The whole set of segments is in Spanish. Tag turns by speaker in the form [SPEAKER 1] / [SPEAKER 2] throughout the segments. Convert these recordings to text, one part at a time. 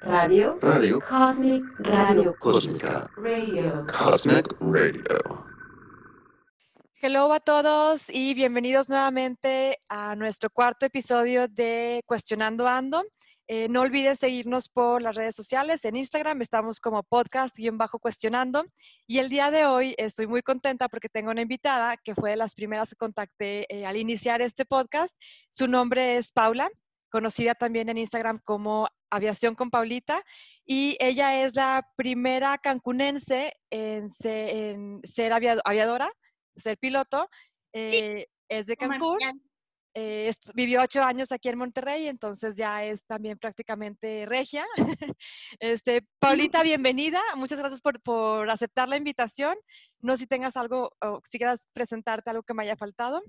[SPEAKER 1] Radio.
[SPEAKER 2] Radio.
[SPEAKER 1] Cosmic Radio.
[SPEAKER 2] Cósmica.
[SPEAKER 1] Radio.
[SPEAKER 2] Cosmic Radio.
[SPEAKER 3] Hello a todos y bienvenidos nuevamente a nuestro cuarto episodio de Cuestionando Ando. Eh, no olviden seguirnos por las redes sociales. En Instagram estamos como podcast-cuestionando. Y el día de hoy estoy muy contenta porque tengo una invitada que fue de las primeras que contacté eh, al iniciar este podcast. Su nombre es Paula, conocida también en Instagram como Aviación con Paulita. Y ella es la primera cancunense en, se- en ser aviado- aviadora, ser piloto. Eh, es de Cancún. Eh, vivió ocho años aquí en Monterrey, entonces ya es también prácticamente regia. Este, Paulita, bienvenida. Muchas gracias por, por aceptar la invitación. No sé si tengas algo o si quieras presentarte algo que me haya faltado.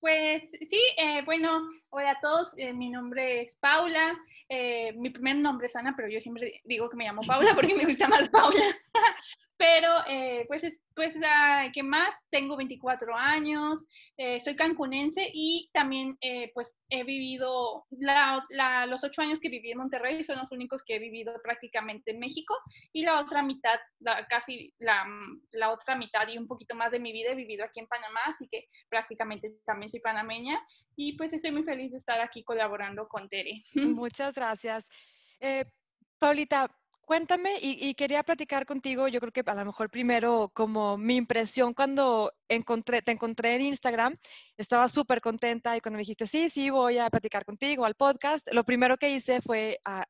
[SPEAKER 4] Pues sí, eh, bueno, hola a todos, eh, mi nombre es Paula, eh, mi primer nombre es Ana, pero yo siempre digo que me llamo Paula porque me gusta más Paula. pero eh, pues, es, pues ah, ¿qué más? Tengo 24 años, eh, soy cancunense y también eh, pues he vivido, la- la- los ocho años que viví en Monterrey son los únicos que he vivido prácticamente en México y la otra mitad, la- casi la, la otra mitad y un poquito más de mi vida he vivido aquí en Panamá, así que prácticamente también soy panameña y pues estoy muy feliz de estar aquí colaborando con Tere.
[SPEAKER 3] Muchas gracias. Eh, Paulita, cuéntame y, quería platicar contigo, yo creo que a lo mejor primero como mi impresión cuando encontré, te encontré en Instagram, estaba súper contenta y cuando me dijiste, sí, sí, voy a platicar contigo al podcast, lo primero que hice fue ah,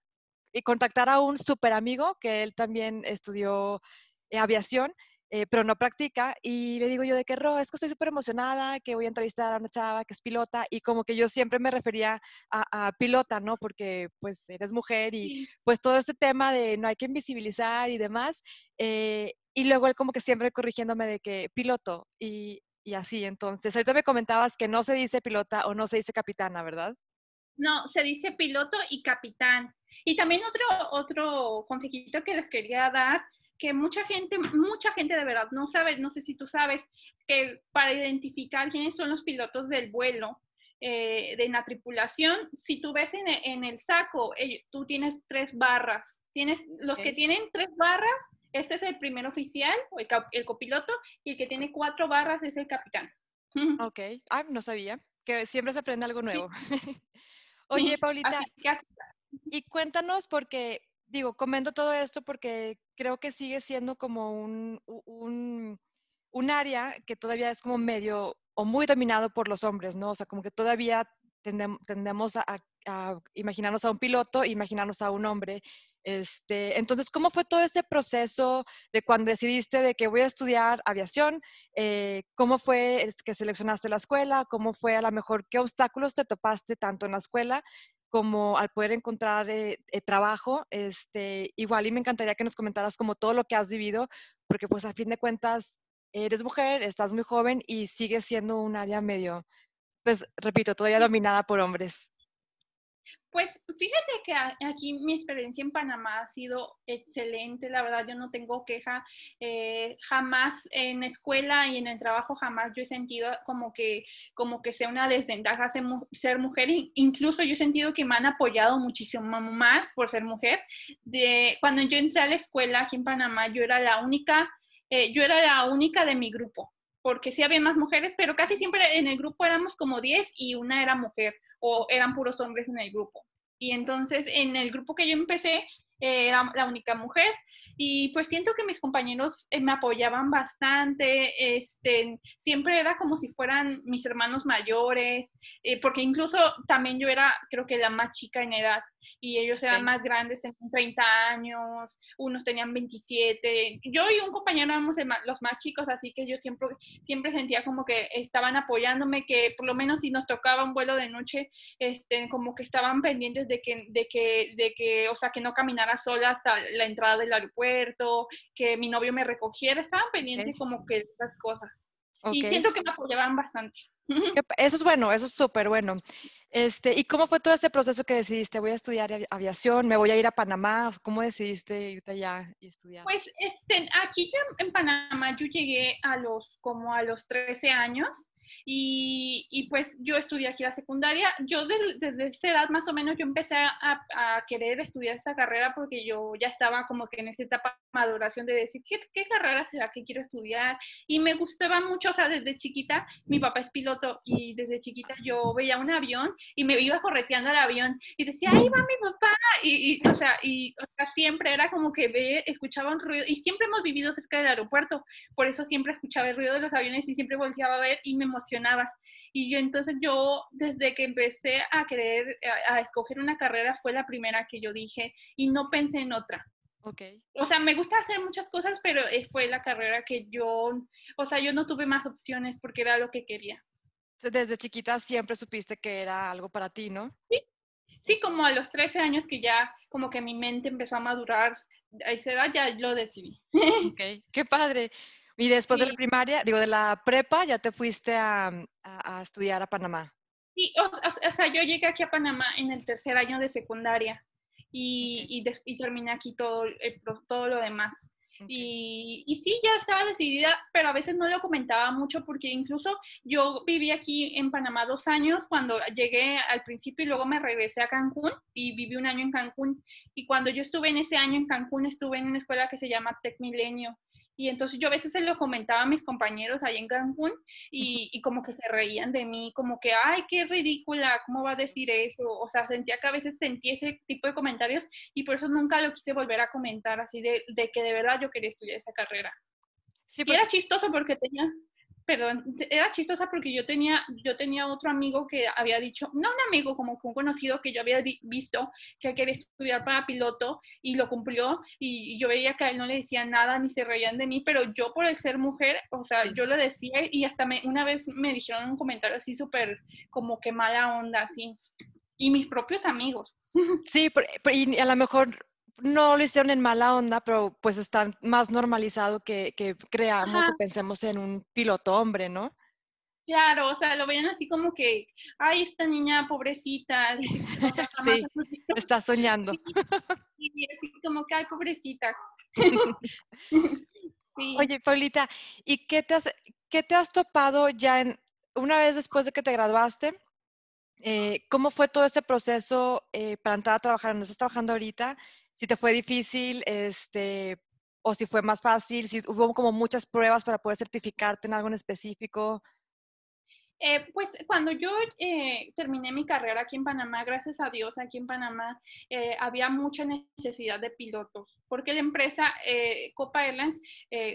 [SPEAKER 3] y contactar a un súper amigo que él también estudió eh, aviación. Eh, pero no practica, y le digo yo de que, Ro, es que estoy súper emocionada, que voy a entrevistar a una chava que es pilota, y como que yo siempre me refería a, a pilota, ¿no? Porque pues eres mujer y
[SPEAKER 4] Sí.
[SPEAKER 3] pues todo este tema de no hay que invisibilizar y demás. eh, y luego él como que siempre corrigiéndome de que piloto y, y así. Entonces, ahorita me comentabas que no se dice pilota o no se dice capitana, ¿verdad?
[SPEAKER 4] No, se dice piloto y capitán. Y también otro, otro consejito que les quería dar, que mucha gente, mucha gente de verdad no sabe, no sé si tú sabes, que para identificar quiénes son los pilotos del vuelo, eh, de la tripulación, si tú ves en, en el saco, tú tienes tres barras. Tienes, los que tienen tres barras, este es el primer oficial, o el, copiloto, y el que tiene cuatro barras es el capitán.
[SPEAKER 3] Ok. Ah, no sabía. Que siempre se aprende algo nuevo. Oye, Paulita,
[SPEAKER 4] Así que así-
[SPEAKER 3] Y cuéntanos, porque, digo, comento todo esto porque creo que sigue siendo como un, un, área que todavía es como medio o muy dominado por los hombres, ¿no? O sea, como que todavía tendem- tendemos a, imaginarnos a un piloto, imaginarnos a un hombre. Este, entonces, ¿cómo fue todo ese proceso de cuando decidiste de que voy a estudiar aviación? Eh, ¿Cómo fue que seleccionaste la escuela? ¿Cómo fue a lo mejor qué obstáculos te topaste tanto en la escuela como al poder encontrar eh, eh, trabajo, este, igual y me encantaría que nos comentaras como todo lo que has vivido, porque pues a fin de cuentas eres mujer, estás muy joven y sigues siendo un área medio, pues repito, todavía dominada por hombres.
[SPEAKER 4] Pues fíjate que aquí mi experiencia en Panamá ha sido excelente, la verdad yo no tengo queja, eh, jamás en escuela y en el trabajo jamás yo he sentido como que, como que sea una desventaja ser, mu- ser mujer, in- incluso yo he sentido que me han apoyado muchísimo más por ser mujer. De, cuando yo entré a la escuela aquí en Panamá yo era la única, eh, yo era la única de mi grupo, porque sí había más mujeres, pero casi siempre en el grupo éramos como 10 y una era mujer o eran puros hombres en el grupo. Y entonces en el grupo que yo empecé eh, era la única mujer y pues siento que mis compañeros eh, me apoyaban bastante, este, siempre era como si fueran mis hermanos mayores, eh, porque incluso también yo era creo que la más chica en edad y ellos eran
[SPEAKER 3] Ok.
[SPEAKER 4] más grandes, tenían 30 años, unos tenían 27. Yo y un compañero éramos los más chicos, así que yo siempre, siempre sentía como que estaban apoyándome, que por lo menos si nos tocaba un vuelo de noche, este, como que estaban pendientes de que, de que, de que, o sea, que no caminara sola hasta la entrada del aeropuerto, que mi novio me recogiera, estaban pendientes como que de esas cosas. Y siento que me apoyaban bastante.
[SPEAKER 3] Eso es bueno, eso es súper bueno. Este, ¿y cómo fue todo ese proceso que decidiste? Voy a estudiar avi- aviación, me voy a ir a Panamá. ¿Cómo decidiste irte allá y estudiar?
[SPEAKER 4] Pues este, aquí en Panamá yo llegué a los como a los 13 años Y, y, pues yo estudié aquí la secundaria. Yo desde, desde esa edad más o menos yo empecé a, a, querer estudiar esta carrera porque yo ya estaba como que en esa etapa de maduración de decir, ¿qué, ¿qué, carrera será que quiero estudiar? Y me gustaba mucho, o sea, desde chiquita, mi papá es piloto y desde chiquita yo veía un avión y me iba correteando al avión y decía, ahí va mi papá. Y, y o sea, y o sea, siempre era como que ve, escuchaba un ruido y siempre hemos vivido cerca del aeropuerto, por eso siempre escuchaba el ruido de los aviones y siempre volteaba a ver y me emocionaba. Y yo entonces yo, desde que empecé a querer, a, a escoger una carrera, fue la primera que yo dije y no pensé en otra.
[SPEAKER 3] Okay.
[SPEAKER 4] O sea, me gusta hacer muchas cosas, pero eh, fue la carrera que yo, o sea, yo no tuve más opciones porque era lo que quería.
[SPEAKER 3] Desde chiquita siempre supiste que era algo para ti, ¿no?
[SPEAKER 4] Sí, sí, como a los 13 años que ya como que mi mente empezó a madurar, a esa edad ya lo decidí.
[SPEAKER 3] Ok, qué padre. Y después sí. de la primaria, digo, de la prepa, ya te fuiste a, a, a estudiar a Panamá.
[SPEAKER 4] Sí, o, o, sea, yo llegué aquí a Panamá en el tercer año de secundaria y, okay. y, des, y terminé aquí todo, el, todo lo demás. Okay. Y, y, sí, ya estaba decidida, pero a veces no lo comentaba mucho porque incluso yo viví aquí en Panamá dos años cuando llegué al principio y luego me regresé a Cancún y viví un año en Cancún. Y cuando yo estuve en ese año en Cancún, estuve en una escuela que se llama Tec Milenio. Y entonces yo a veces se lo comentaba a mis compañeros ahí en Cancún y, y, como que se reían de mí, como que, ay, qué ridícula, ¿cómo va a decir eso? O sea, sentía que a veces sentía ese tipo de comentarios y por eso nunca lo quise volver a comentar, así de, de que de verdad yo quería estudiar esa carrera. Sí, porque... Y era chistoso porque tenía, perdón, era chistosa porque yo tenía, yo tenía otro amigo que había dicho, no un amigo, como que un conocido que yo había visto que quería estudiar para piloto y lo cumplió y yo veía que a él no le decían nada ni se reían de mí, pero yo por el ser mujer, o sea, yo lo decía y hasta me, una vez me dijeron un comentario así súper como que mala onda, así. Y mis propios amigos.
[SPEAKER 3] Sí, y a lo mejor no lo hicieron en mala onda, pero pues está más normalizado que, que creamos Ajá. o pensemos en un piloto hombre, ¿no?
[SPEAKER 4] Claro, o sea, lo veían así como que, ay, esta niña pobrecita. O sea,
[SPEAKER 3] sí, está soñando.
[SPEAKER 4] Y, y, así como que, ay, pobrecita.
[SPEAKER 3] sí. Oye, Paulita, ¿y qué te, has, qué te has topado ya en, una vez después de que te graduaste? Eh, ¿Cómo fue todo ese proceso eh, para entrar a trabajar? ¿No estás trabajando ahorita? Si te fue difícil, este, o si fue más fácil, si hubo como muchas pruebas para poder certificarte en algo en específico.
[SPEAKER 4] Eh, pues cuando yo eh, terminé mi carrera aquí en Panamá, gracias a Dios, aquí en Panamá eh, había mucha necesidad de pilotos, porque la empresa eh, Copa Airlines,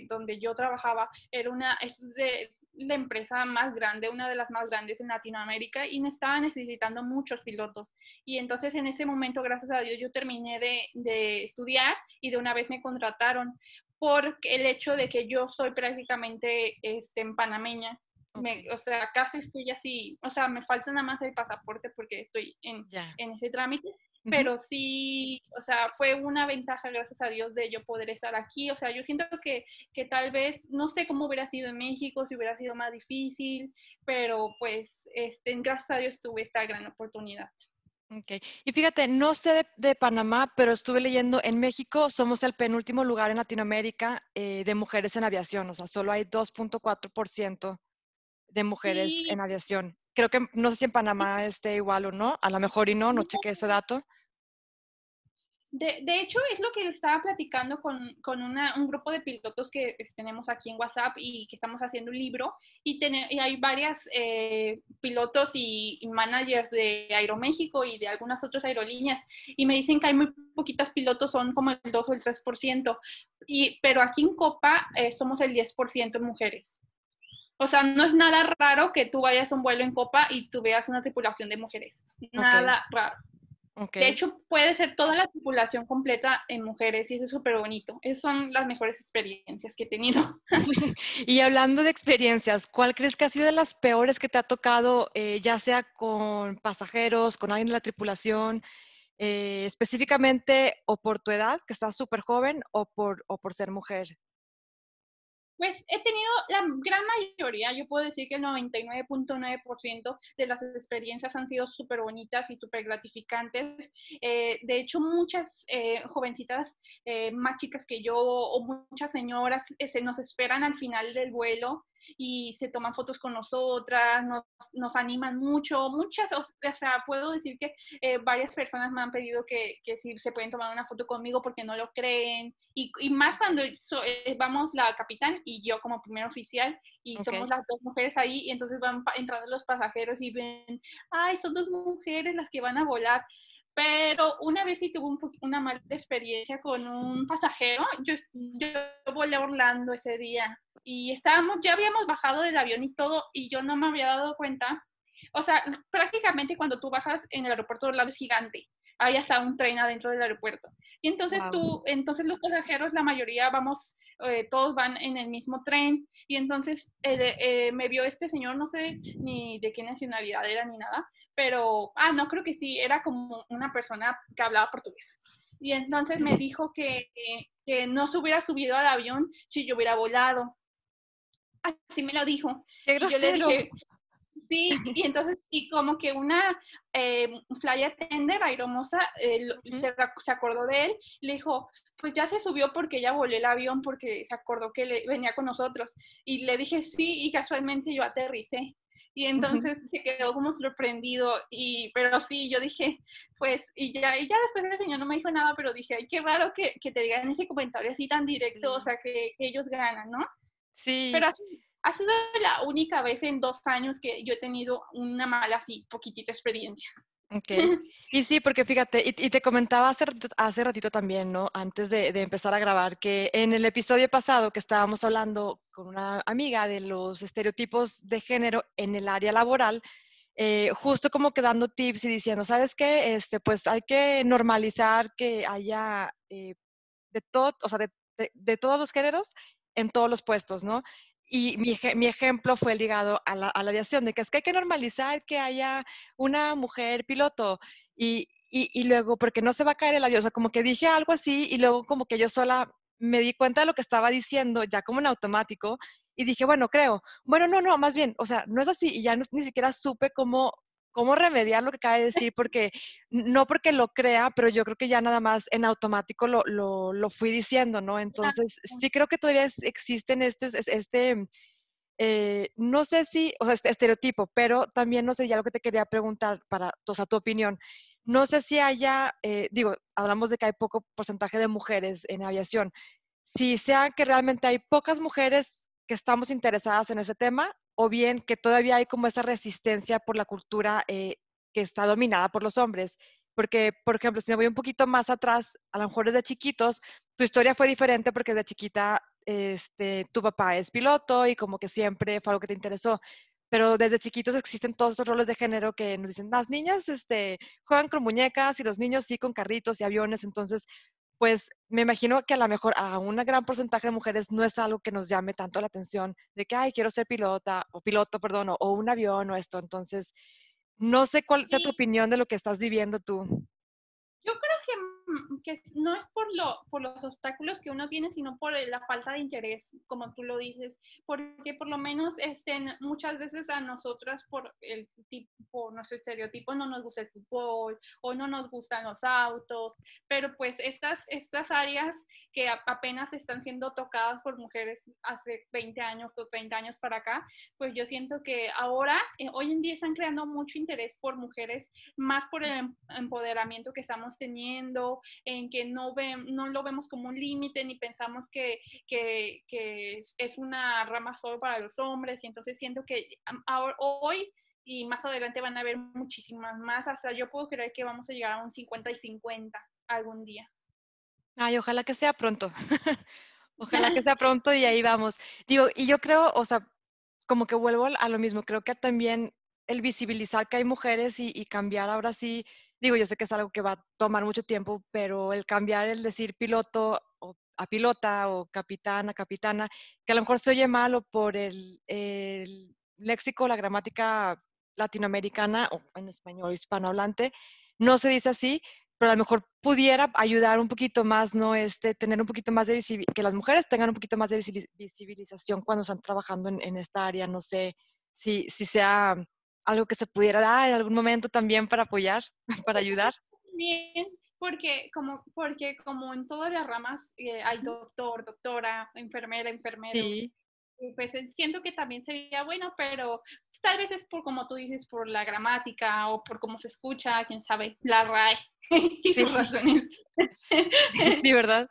[SPEAKER 4] donde yo trabajaba, era una, es de, la empresa más grande, una de las más grandes en Latinoamérica y me estaba necesitando muchos pilotos. Y entonces en ese momento, gracias a Dios, yo terminé de, de estudiar y de una vez me contrataron por el hecho de que yo soy prácticamente este, en panameña. Okay. Me, o sea, casi estoy así, o sea, me falta nada más el pasaporte porque estoy en, yeah. en ese trámite, pero sí, o sea, fue una ventaja, gracias a Dios, de yo poder estar aquí. O sea, yo siento que, que tal vez, no sé cómo hubiera sido en México, si hubiera sido más difícil, pero pues, este, gracias a Dios tuve esta gran oportunidad.
[SPEAKER 3] Ok, y fíjate, no sé de, de, Panamá, pero estuve leyendo, en México somos el penúltimo lugar en Latinoamérica eh, de mujeres en aviación, o sea, solo hay 2.4% de mujeres sí. en aviación creo que no sé si en Panamá esté igual o no, a lo mejor y no, no chequé ese dato.
[SPEAKER 4] De, de, hecho, es lo que estaba platicando con, con una, un grupo de pilotos que tenemos aquí en WhatsApp y que estamos haciendo un libro. Y, ten, y hay varias eh, pilotos y, y, managers de Aeroméxico y de algunas otras aerolíneas. Y me dicen que hay muy poquitos pilotos, son como el 2 o el 3%. Y, pero aquí en Copa eh, somos el 10% mujeres. O sea, no es nada raro que tú vayas a un vuelo en copa y tú veas una tripulación de mujeres. Nada okay. raro. Okay. De hecho, puede ser toda la tripulación completa en mujeres y eso es súper bonito. Esas son las mejores experiencias que he tenido.
[SPEAKER 3] y hablando de experiencias, ¿cuál crees que ha sido de las peores que te ha tocado, eh, ya sea con pasajeros, con alguien de la tripulación, eh, específicamente o por tu edad, que estás súper joven, o por, o por ser mujer?
[SPEAKER 4] Pues he tenido la gran mayoría, yo puedo decir que el 99.9% de las experiencias han sido súper bonitas y súper gratificantes. Eh, de hecho, muchas eh, jovencitas eh, más chicas que yo o muchas señoras eh, se nos esperan al final del vuelo y se toman fotos con nosotras, nos, nos animan mucho, muchas, o sea, puedo decir que eh, varias personas me han pedido que, que si se pueden tomar una foto conmigo porque no lo creen, y, y más cuando eh, vamos la capitán y yo como primer oficial, y somos las dos mujeres ahí, y entonces van entrando los pasajeros y ven, ay, son dos mujeres las que van a volar. Pero una vez sí tuve una mala experiencia con un pasajero. Yo, yo volé a Orlando ese día y estábamos, ya habíamos bajado del avión y todo, y yo no me había dado cuenta. O sea, prácticamente cuando tú bajas en el aeropuerto de Orlando es gigante. Hay hasta un tren adentro del aeropuerto. Y entonces tú, entonces los pasajeros, la mayoría vamos, eh, todos van en el mismo tren. Y entonces eh, eh, me vio este señor, no sé ni de qué nacionalidad era ni nada, pero, ah, no creo que sí, era como una persona que hablaba portugués. Y entonces me dijo que, que no se hubiera subido al avión si yo hubiera volado. Así me lo dijo.
[SPEAKER 3] Qué grosero.
[SPEAKER 4] Sí, y entonces, y como que una eh, fly attender, aeromosa, eh, se, se, acordó de él, le dijo, pues ya se subió porque ella voló el avión porque se acordó que le, venía con nosotros. Y le dije sí, y casualmente yo aterricé. Y entonces se quedó como sorprendido, y, pero sí, yo dije, pues, y ya, y ya después el señor no me dijo nada, pero dije, ay, qué raro que, que te digan ese comentario así tan directo, o sea, que, que, ellos ganan, ¿no?
[SPEAKER 3] Sí.
[SPEAKER 4] Pero ha sido la única vez en dos años que yo he tenido una mala, así, poquitita experiencia.
[SPEAKER 3] Ok. Y sí, porque fíjate, y, te comentaba hace, hace ratito también, ¿no? Antes de, de, empezar a grabar, que en el episodio pasado que estábamos hablando con una amiga de los estereotipos de género en el área laboral, eh, justo como que dando tips y diciendo, ¿sabes qué? Este, pues hay que normalizar que haya eh, de todo, o sea, de, de, de todos los géneros en todos los puestos, ¿no? Y mi, mi, ejemplo fue ligado a la, a la, aviación, de que es que hay que normalizar que haya una mujer piloto y, y, y, luego, porque no se va a caer el avión, o sea, como que dije algo así y luego como que yo sola me di cuenta de lo que estaba diciendo, ya como en automático, y dije, bueno, creo, bueno, no, no, más bien, o sea, no es así, y ya no, ni siquiera supe cómo cómo remediar lo que acaba de decir, porque no porque lo crea, pero yo creo que ya nada más en automático lo, lo, lo fui diciendo, ¿no? Entonces, sí creo que todavía existen este, este eh, no sé si, o sea, este estereotipo, pero también no sé, ya lo que te quería preguntar para, o sea, tu opinión. No sé si haya, eh, digo, hablamos de que hay poco porcentaje de mujeres en aviación. Si sea que realmente hay pocas mujeres que estamos interesadas en ese tema o bien que todavía hay como esa resistencia por la cultura eh, que está dominada por los hombres. Porque, por ejemplo, si me voy un poquito más atrás, a lo mejor desde chiquitos, tu historia fue diferente porque de chiquita este, tu papá es piloto y como que siempre fue algo que te interesó. Pero desde chiquitos existen todos estos roles de género que nos dicen, las niñas este, juegan con muñecas y los niños sí con carritos y aviones. Entonces, pues me imagino que a lo mejor a un gran porcentaje de mujeres no es algo que nos llame tanto la atención de que, ay, quiero ser pilota o piloto, perdón, o, o un avión o esto. Entonces, no sé cuál sea tu opinión de lo que estás viviendo tú.
[SPEAKER 4] Mm, que no es por, lo, por los obstáculos que uno tiene, sino por la falta de interés, como tú lo dices, porque por lo menos estén muchas veces a nosotras por el tipo, nuestro estereotipo, no nos gusta el fútbol o no nos gustan los autos, pero pues estas, estas áreas que apenas están siendo tocadas por mujeres hace 20 años o 30 años para acá, pues yo siento que ahora, eh, hoy en día están creando mucho interés por mujeres, más por el em, empoderamiento que estamos teniendo, en que no, ve, no lo vemos como un límite ni pensamos que, que, que, es una rama solo para los hombres y entonces siento que ahora, hoy y más adelante van a haber muchísimas más, hasta yo puedo creer que vamos a llegar a un 50 y 50 algún día.
[SPEAKER 3] Ay, ojalá que sea pronto. ojalá que sea pronto y ahí vamos. Digo, y yo creo, o sea, como que vuelvo a lo mismo, creo que también el visibilizar que hay mujeres y, y cambiar ahora sí digo, yo sé que es algo que va a tomar mucho tiempo, pero el cambiar el decir piloto o a pilota o capitán a capitana, que a lo mejor se oye malo por el, el léxico, la gramática latinoamericana o en español hispanohablante, no se dice así, pero a lo mejor pudiera ayudar un poquito más, ¿no? Este, tener un poquito más de visibilización, que las mujeres tengan un poquito más de visibilización cuando están trabajando en, en esta área, no sé si, si sea algo que se pudiera dar en algún momento también para apoyar, para ayudar?
[SPEAKER 4] Bien, porque como, porque como en todas las ramas eh, hay doctor, doctora, enfermera, enfermero. Sí. pues siento que también sería bueno, pero tal vez es por, como tú dices, por la gramática o por cómo se escucha, quién sabe, la RAE y sus razones.
[SPEAKER 3] Sí, ¿verdad?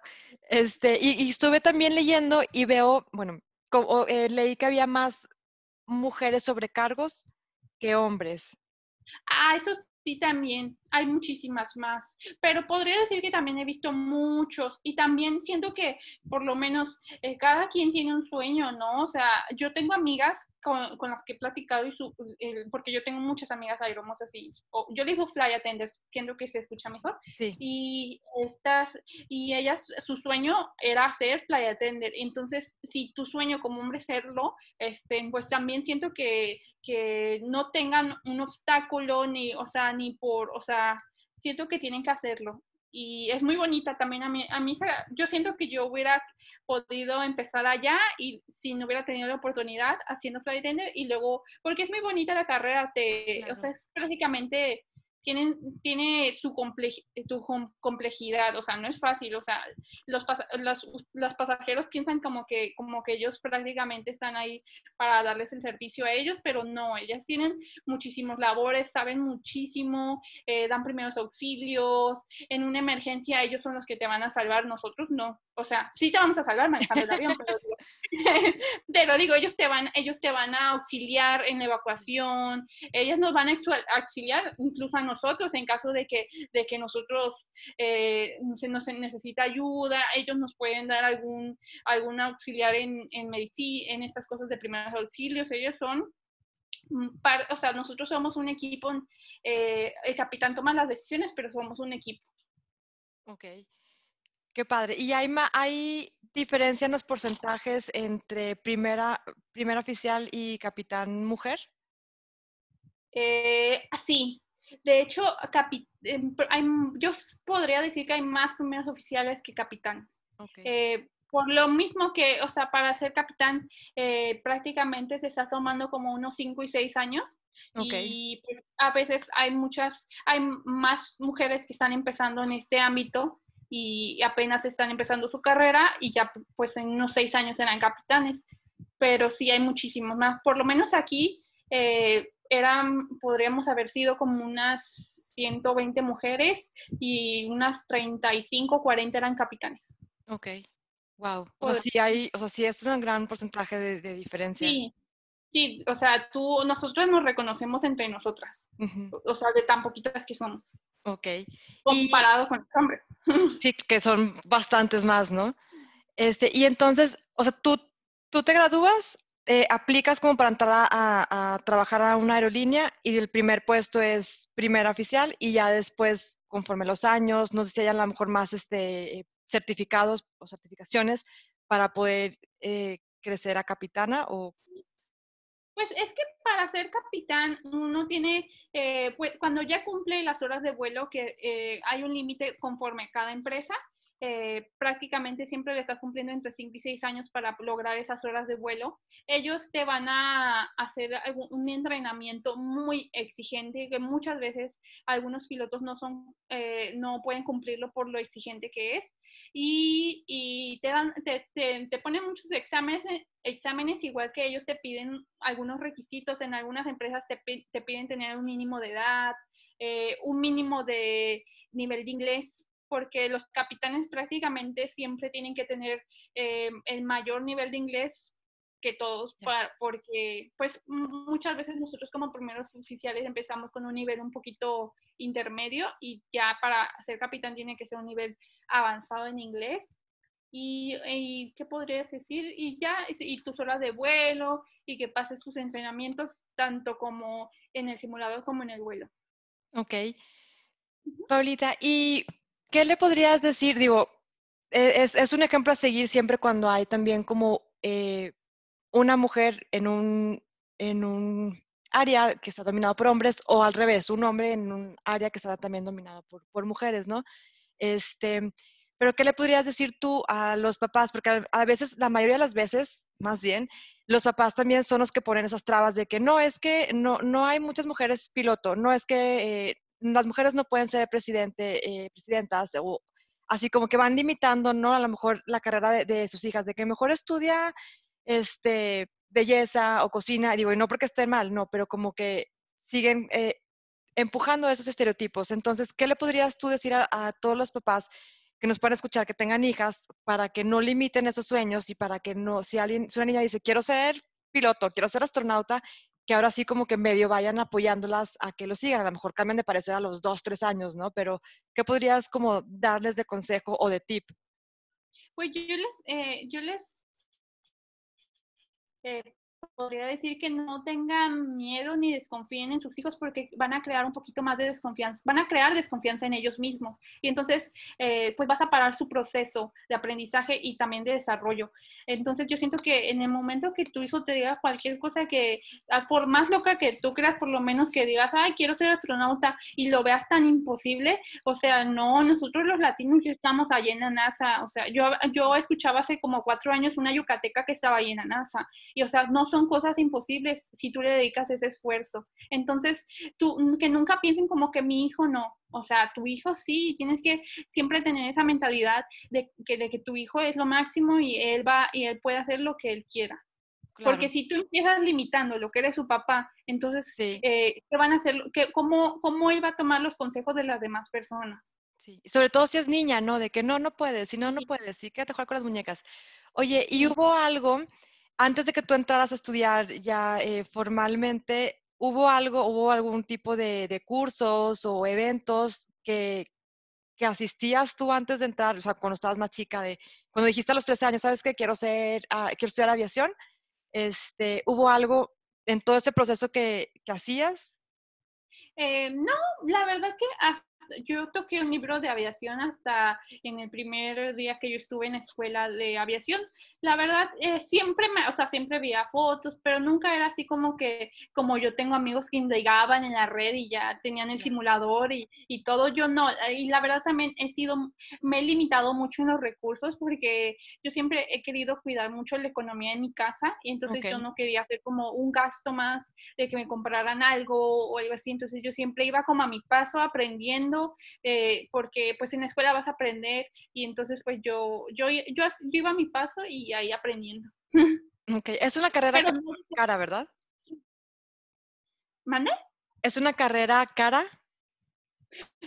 [SPEAKER 3] Este, y, estuve también leyendo y veo, bueno, como, eh, leí que había más mujeres sobrecargos que hombres.
[SPEAKER 4] Ah, eso Sí, también, hay muchísimas más, pero podría decir que también he visto muchos y también siento que por lo menos eh, cada quien tiene un sueño, ¿no? O sea, yo tengo amigas con, con las que he platicado y su, porque yo tengo muchas amigas aeromosas y yo le digo fly attenders, siento que se escucha mejor.
[SPEAKER 3] Sí.
[SPEAKER 4] Y estas, y ellas, su sueño era ser fly attender. Entonces, si tu sueño como hombre serlo, este, pues también siento que, que no tengan un obstáculo ni, o sea, ni por, o sea, siento que tienen que hacerlo. Y es muy bonita también a mí, a mí yo siento que yo hubiera podido empezar allá y si no hubiera tenido la oportunidad haciendo flight attendant y luego, porque es muy bonita la carrera, te, o sea, es prácticamente tienen, tiene su, complejidad, o sea, no es fácil, o sea, los, los, pasajeros piensan como que, como que ellos prácticamente están ahí para darles el servicio a ellos, pero no, ellas tienen muchísimos labores, saben muchísimo, eh, dan primeros auxilios, en una emergencia ellos son los que te van a salvar, nosotros no, o sea, sí te vamos a salvar manejando el avión, pero digo, digo, ellos te van, ellos te van a auxiliar en la evacuación, ellas nos van a auxiliar incluso a nosotros en caso de que, de que nosotros eh, se nos necesita ayuda, ellos nos pueden dar algún, algún auxiliar en, en medicina, en estas cosas de primeros auxilios, ellos son o sea, nosotros somos un equipo, eh, el capitán toma las decisiones, pero somos un equipo.
[SPEAKER 3] Ok. Qué padre. ¿Y hay, hay diferencia en los porcentajes entre primera, primera oficial y capitán mujer?
[SPEAKER 4] Eh, sí. De hecho, em, yo podría decir que hay más primeros oficiales que capitanes. Eh, por lo mismo que, o sea, para ser capitán eh, prácticamente se está tomando como unos 5 y 6 años. Y pues, a veces hay muchas, hay más mujeres que están empezando en este ámbito y apenas están empezando su carrera y ya pues en unos seis años serán capitanes. Pero sí hay muchísimos más. Por lo menos aquí eh, eran, podríamos haber sido como unas 120 mujeres y unas 35, 40 eran capitanes.
[SPEAKER 3] Ok, wow. O sea, sí hay, o sea, sí es un gran porcentaje de, diferencia.
[SPEAKER 4] Sí, sí, o sea, tú, nosotros nos reconocemos entre nosotras, o sea, de tan poquitas que somos.
[SPEAKER 3] Ok.
[SPEAKER 4] Comparado con los hombres.
[SPEAKER 3] Sí, que son bastantes más, ¿no? Este, y entonces, o sea, tú, tú te gradúas, eh, aplicas como para entrar a, trabajar a una aerolínea y el primer puesto es primera oficial y ya después, conforme los años, no sé si hay a lo mejor más este, certificados o certificaciones para poder eh, crecer a capitana o
[SPEAKER 4] pues es que para ser capitán uno tiene, eh, pues, cuando ya cumple las horas de vuelo, que eh, hay un límite conforme cada empresa, eh, prácticamente siempre le estás cumpliendo entre 5 y 6 años para lograr esas horas de vuelo. Ellos te van a hacer un entrenamiento muy exigente que muchas veces algunos pilotos no, son, no pueden cumplirlo por lo exigente que es y, te, dan, te, te, ponen muchos exámenes, exámenes, igual que ellos te piden algunos requisitos, en algunas empresas te, te piden tener un mínimo de edad, eh, un mínimo de nivel de inglés, porque los capitanes prácticamente siempre tienen que tener eh, el mayor nivel de inglés que todos, porque pues muchas veces nosotros como primeros oficiales empezamos con un nivel un poquito intermedio y ya para ser capitán tiene que ser un nivel avanzado en inglés. Y, ¿qué podrías decir? Y ya, y tus horas de vuelo y que pases tus entrenamientos tanto como en el simulador como en el vuelo.
[SPEAKER 3] Ok. Paulita, ¿y qué le podrías decir? Digo, e, es, es un ejemplo a seguir siempre cuando hay también como eh, una mujer en un, en un área que está dominado por hombres o al revés, un hombre en un área que está también dominado por, por mujeres, ¿no? Este, pero ¿qué le podrías decir tú a los papás? Porque a, veces, la mayoría de las veces, más bien, los papás también son los que ponen esas trabas de que no, es que no, no hay muchas mujeres piloto, no es que eh, las mujeres no pueden ser presidente, eh, presidentas o así como que van limitando, ¿no? A lo mejor la carrera de, de, sus hijas, de que mejor estudia este, belleza o cocina, digo, y no porque estén mal, no, pero como que siguen eh, empujando esos estereotipos. Entonces, ¿qué le podrías tú decir a, todos los papás que nos puedan escuchar, que tengan hijas, para que no limiten esos sueños y para que no, si alguien, si una niña dice, quiero ser piloto, quiero ser astronauta, que ahora sí como que medio vayan apoyándolas a que lo sigan. A lo mejor cambian de parecer a los dos, tres años, ¿no? Pero, ¿qué podrías como darles de consejo o de tip?
[SPEAKER 4] Pues yo les, eh, yo les eh, podría decir que no tengan miedo ni desconfíen en sus hijos porque van a crear un poquito más de desconfianza, van a crear desconfianza en ellos mismos. Y entonces eh, pues vas a parar su proceso de aprendizaje y también de desarrollo. Entonces yo siento que en el momento que tu hijo te diga cualquier cosa que, ah, por más loca que tú creas, por lo menos que digas, ay, quiero ser astronauta y lo veas tan imposible, o sea, no, nosotros los latinos ya estamos allí en la NASA, o sea, yo, yo escuchaba hace como cuatro años una yucateca que estaba ahí en la NASA. Y o sea, no son cosas imposibles si tú le dedicas ese esfuerzo. Entonces, tú, que nunca piensen como que mi hijo no. O sea, tu hijo sí, tienes que siempre tener esa mentalidad de que, de que tu hijo es lo máximo y él va y él puede hacer lo que él quiera. Porque si tú empiezas limitando lo que eres su papá, entonces, eh, ¿qué van a hacer? ¿Qué, cómo, ¿Cómo iba a tomar los consejos de las demás personas?
[SPEAKER 3] Sí, sobre todo si es niña, ¿no? De que no, no puedes, si no, no puedes, sí, quédate jugar con las muñecas. Oye, ¿y hubo algo antes de que tú entraras a estudiar ya eh, formalmente, ¿hubo algo, hubo algún tipo de, cursos o eventos que, que, asistías tú antes de entrar, o sea, cuando estabas más chica, de, cuando dijiste a los 13 años, ¿sabes qué? Quiero ser, ah, quiero estudiar aviación. Este, ¿Hubo algo en todo ese proceso que, que hacías?
[SPEAKER 4] Eh, no, la verdad que yo toqué un libro de aviación hasta en el primer día que yo estuve en escuela de aviación. La verdad, eh, siempre me, o sea, siempre veía fotos, pero nunca era así como que, como yo tengo amigos que llegaban en la red y ya tenían el simulador y, y todo, yo no. Y la verdad también he sido, me he limitado mucho en los recursos porque yo siempre he querido cuidar mucho la economía en mi casa y entonces yo no quería hacer como un gasto más de que me compraran algo o algo así. Entonces yo siempre iba como a mi paso aprendiendo eh, porque pues en la escuela vas a aprender y entonces pues yo, yo, yo, iba a mi paso y ahí aprendiendo.
[SPEAKER 3] Ok, es una carrera cara, ¿verdad?
[SPEAKER 4] ¿Mande?
[SPEAKER 3] ¿Es una carrera cara?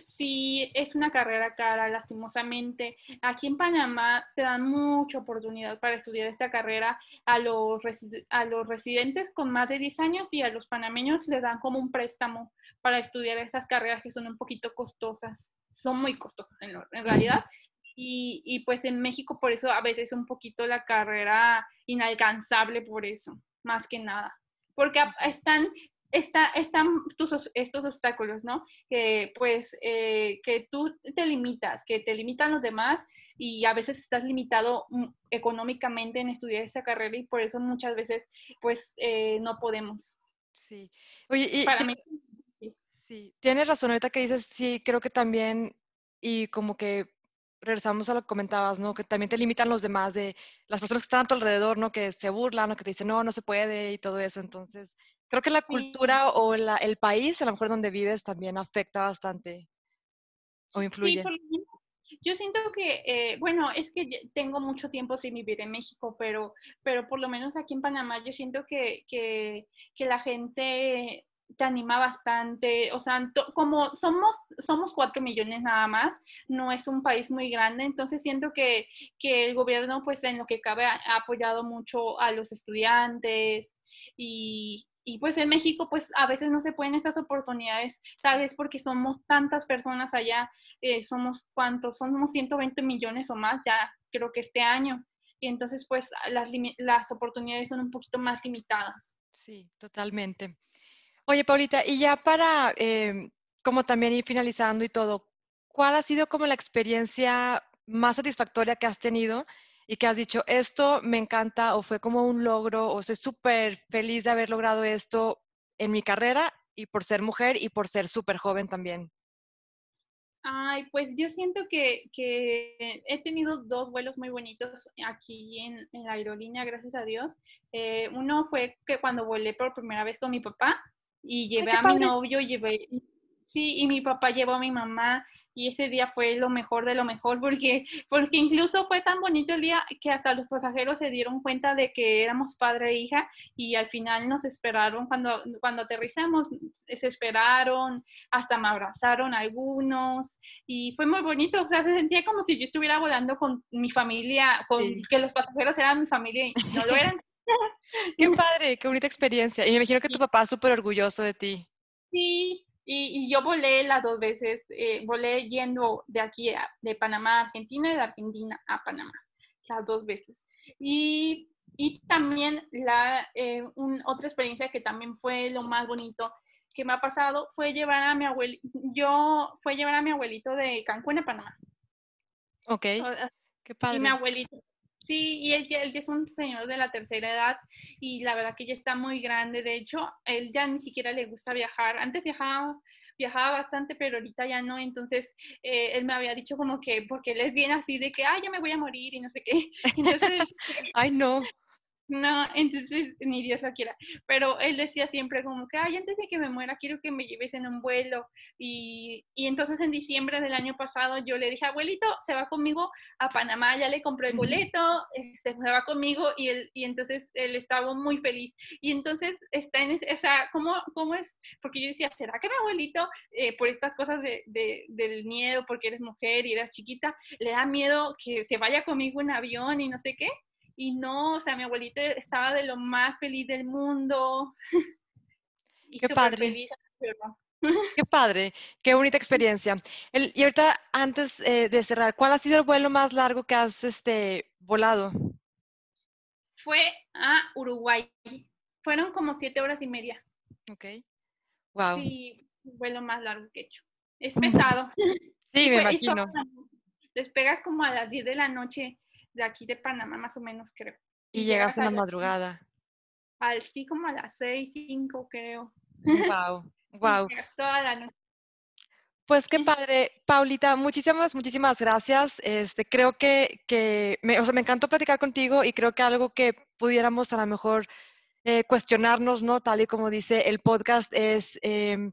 [SPEAKER 4] Sí, es una carrera cara, lastimosamente. Aquí en Panamá te dan mucha oportunidad para estudiar esta carrera a los, a los residentes con más de 10 años y a los panameños le dan como un préstamo para estudiar esas carreras que son un poquito costosas. Son muy costosas en, en realidad. Y, y, pues en México por eso a veces es un poquito la carrera inalcanzable por eso, más que nada. Porque están está, están tus, estos obstáculos, ¿no? Que pues eh, que tú te limitas, que te limitan los demás y a veces estás limitado mm, económicamente en estudiar esa carrera y por eso muchas veces pues eh, no podemos.
[SPEAKER 3] Sí. Oye, y Para mí, sí. tienes razón ahorita que dices, sí, creo que también y como que regresamos a lo que comentabas, ¿no? Que también te limitan los demás de las personas que están a tu alrededor, ¿no? Que se burlan o que te dicen, no, no se puede y todo eso. Entonces, creo que la cultura o el país, a lo mejor donde vives, también afecta bastante o influye.
[SPEAKER 4] Sí, yo siento que, eh, bueno, es que tengo mucho tiempo sin vivir en México, pero, pero por lo menos aquí en Panamá yo siento que, que, que la gente te anima bastante, o sea, como somos, somos cuatro millones nada más, no es un país muy grande, entonces siento que, que el gobierno, pues en lo que cabe, ha apoyado mucho a los estudiantes y, y pues en México pues a veces no se pueden estas oportunidades, tal vez porque somos tantas personas allá, eh, somos cuántos, somos 120 millones o más ya creo que este año. Y entonces pues las, las oportunidades son un poquito más limitadas.
[SPEAKER 3] Sí, totalmente. Oye, Paulita, y ya para em, como también ir finalizando y todo, ¿cuál ha sido como la experiencia más satisfactoria que has tenido y que has dicho, esto me encanta o fue como un logro o soy súper feliz de haber logrado esto en mi carrera y por ser mujer y por ser súper joven también?
[SPEAKER 4] Ay, pues yo siento que, he tenido dos vuelos muy bonitos aquí en, la aerolínea, gracias a Dios. Eh, uno fue que cuando volé por primera vez con mi papá y llevé a mi novio, llevé, Sí, y mi papá llevó a mi mamá y ese día fue lo mejor de lo mejor porque, porque incluso fue tan bonito el día que hasta los pasajeros se dieron cuenta de que éramos padre e hija y al final nos esperaron cuando, cuando aterrizamos, se esperaron, hasta me abrazaron algunos y fue muy bonito, o sea, se sentía como si yo estuviera volando con mi familia, con que los pasajeros eran mi familia y no lo eran.
[SPEAKER 3] qué padre, qué bonita experiencia. Y me imagino que tu papá es súper orgulloso de ti.
[SPEAKER 4] Sí, y, yo volé las dos veces, eh, volé yendo de aquí, de Panamá a Argentina y de Argentina a Panamá, las dos veces. Y, y también la, eh, otra experiencia que también fue lo más bonito que me ha pasado fue llevar a mi abuelito, yo fue llevar a mi abuelito de Cancún a Panamá.
[SPEAKER 3] Ok, qué padre.
[SPEAKER 4] Y mi abuelito, Sí, y él, él es un señor de la tercera edad y la verdad que ya está muy grande. De hecho, él ya ni siquiera le gusta viajar. Antes viajaba, viajaba bastante, pero ahorita ya no. Entonces, eh, él me había dicho como que, porque él es bien así de que, ay, yo me voy a morir y no sé qué. Entonces,
[SPEAKER 3] ay, no.
[SPEAKER 4] No, entonces ni Dios lo quiera. Pero él decía siempre como que, ay, antes de que me muera, quiero que me lleves en un vuelo. Y, y entonces en diciembre del año pasado yo le dije, abuelito, se va conmigo a Panamá, ya le compré el boleto, eh, se va conmigo y, él, y entonces él estaba muy feliz. Y entonces está en ese, o sea, ¿cómo, ¿cómo es? Porque yo decía, ¿será que mi abuelito, eh, por estas cosas de, de, del miedo, porque eres mujer y eres chiquita, le da miedo que se vaya conmigo en avión y no sé qué? Y no, o sea, mi abuelito estaba de lo más feliz del mundo.
[SPEAKER 3] y qué padre. Feliz, Qué padre, qué bonita experiencia. y ahorita, antes eh, de cerrar, ¿cuál ha sido el vuelo más largo que has este, volado?
[SPEAKER 4] Fue a Uruguay. Fueron como siete horas y media.
[SPEAKER 3] Ok. Wow.
[SPEAKER 4] Sí, el vuelo más largo que he hecho. Es pesado.
[SPEAKER 3] Sí, me imagino.
[SPEAKER 4] Despegas como a las 10 de la noche de aquí de Panamá, más o menos, creo.
[SPEAKER 3] Y, llegas en la madrugada.
[SPEAKER 4] Al sí, como a las seis, cinco, creo.
[SPEAKER 3] Wow, wow.
[SPEAKER 4] Toda la noche.
[SPEAKER 3] Pues qué padre, Paulita, muchísimas, muchísimas gracias. Este, creo que, que me, o sea, me encantó platicar contigo y creo que algo que pudiéramos a lo mejor eh, cuestionarnos, ¿no? Tal y como dice el podcast, es em,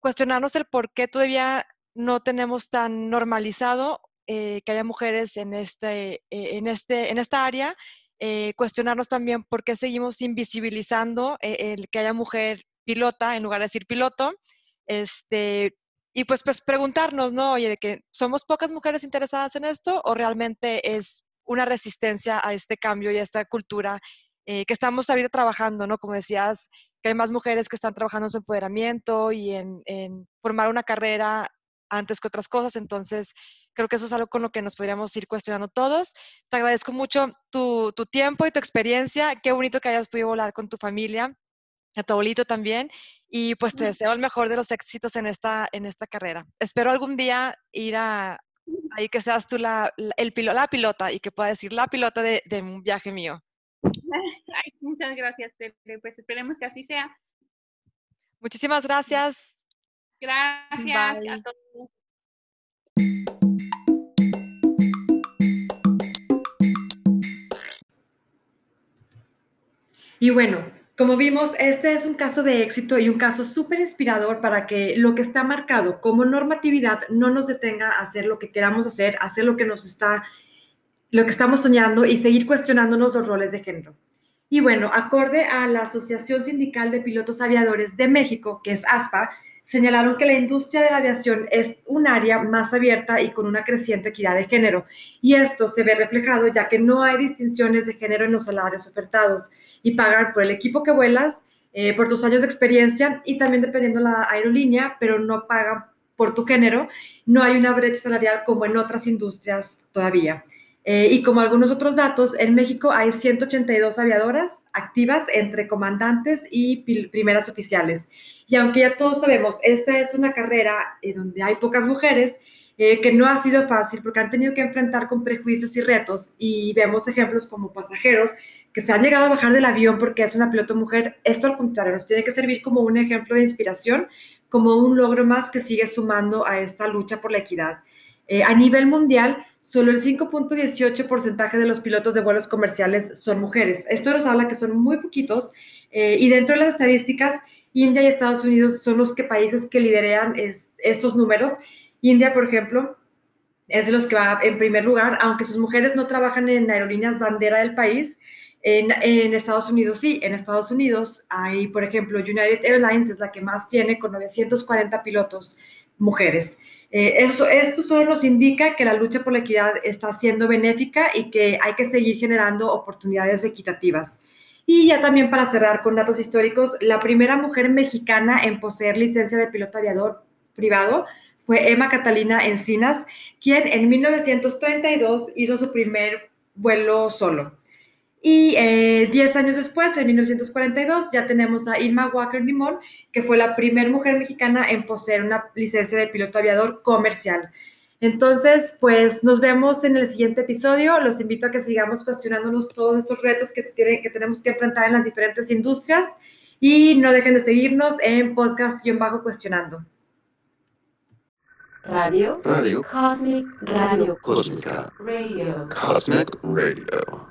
[SPEAKER 3] cuestionarnos el por qué todavía no tenemos tan normalizado eh, que haya mujeres en, este, eh, en, este, en esta área, eh, cuestionarnos también por qué seguimos invisibilizando el que haya mujer pilota en lugar de decir piloto. Este, y pues, pues preguntarnos, ¿no? Oye, de que somos pocas mujeres interesadas en esto o realmente es una resistencia a este cambio y a esta cultura que estamos ahorita trabajando, ¿no? Como decías, que hay más mujeres que están trabajando en su empoderamiento y en, en formar una carrera antes que otras cosas. Entonces, creo que eso es algo con lo que nos podríamos ir cuestionando todos. Te agradezco mucho tu, tu tiempo y tu experiencia. Qué bonito que hayas podido volar con tu familia, a tu abuelito también. Y pues te deseo el mejor de los éxitos en esta, en esta carrera. Espero algún día ir a ahí que seas tú la, el la pilota y que pueda decir la pilota de, de un viaje mío.
[SPEAKER 4] muchas gracias, Pues esperemos que así sea.
[SPEAKER 3] Muchísimas gracias.
[SPEAKER 4] Gracias a todos.
[SPEAKER 1] Y bueno, como vimos, este es un caso de éxito y un caso súper inspirador para que lo que está marcado como normatividad no nos detenga a hacer lo que queramos hacer, hacer lo que nos está, lo que estamos soñando y seguir cuestionándonos los roles de género. Y bueno, acorde a la Asociación Sindical de Pilotos Aviadores de México, que es ASPA, señalaron que la industria de la aviación es un área más abierta y con una creciente equidad de género. Y esto se ve reflejado ya que no hay distinciones de género en los salarios ofertados y pagar por el equipo que vuelas, eh, por tus años de experiencia y también dependiendo la aerolínea, pero no pagan por tu género. No hay una brecha salarial como en otras industrias todavía. Eh, y como algunos otros datos, en México hay 182 aviadoras activas entre comandantes y primeras oficiales. Y aunque ya todos sabemos, esta es una carrera eh, donde hay pocas mujeres, eh, que no ha sido fácil porque han tenido que enfrentar con prejuicios y retos. Y vemos ejemplos como pasajeros que se han llegado a bajar del avión porque es una piloto mujer. Esto al contrario, nos tiene que servir como un ejemplo de inspiración, como un logro más que sigue sumando a esta lucha por la equidad. a nivel mundial, solo el 5.18% de los pilotos de vuelos comerciales son mujeres. Esto nos habla que son muy poquitos eh, y dentro de las estadísticas,
[SPEAKER 3] India y Estados Unidos son los que países que lideran es, estos números. India, por ejemplo, es de los que va en primer lugar, aunque sus mujeres no trabajan en aerolíneas bandera del país. En, en, Estados Unidos sí, en Estados Unidos hay, por ejemplo, United Airlines es la que más tiene con 940 pilotos mujeres. Eh, esto solo nos indica que la lucha por la equidad está siendo benéfica y que hay que seguir generando oportunidades equitativas. Y ya también para cerrar con datos históricos, la primera mujer mexicana en poseer licencia de piloto aviador privado fue Emma Catalina Encinas, quien en 1932 hizo su primer vuelo solo. Y 10 eh, años después, en 1942, ya tenemos a Irma Walker Limón, que fue la primera mujer mexicana en poseer una licencia de piloto aviador comercial. Entonces, pues nos vemos en el siguiente episodio. Los invito a que sigamos cuestionándonos todos estos retos que, tienen, que tenemos que enfrentar en las diferentes industrias y no dejen de seguirnos en podcast-cuestionando.
[SPEAKER 2] Radio.
[SPEAKER 1] Radio.
[SPEAKER 2] Cosmic
[SPEAKER 1] Radio.
[SPEAKER 2] Cósmica.
[SPEAKER 1] Radio.
[SPEAKER 2] Cosmic Radio.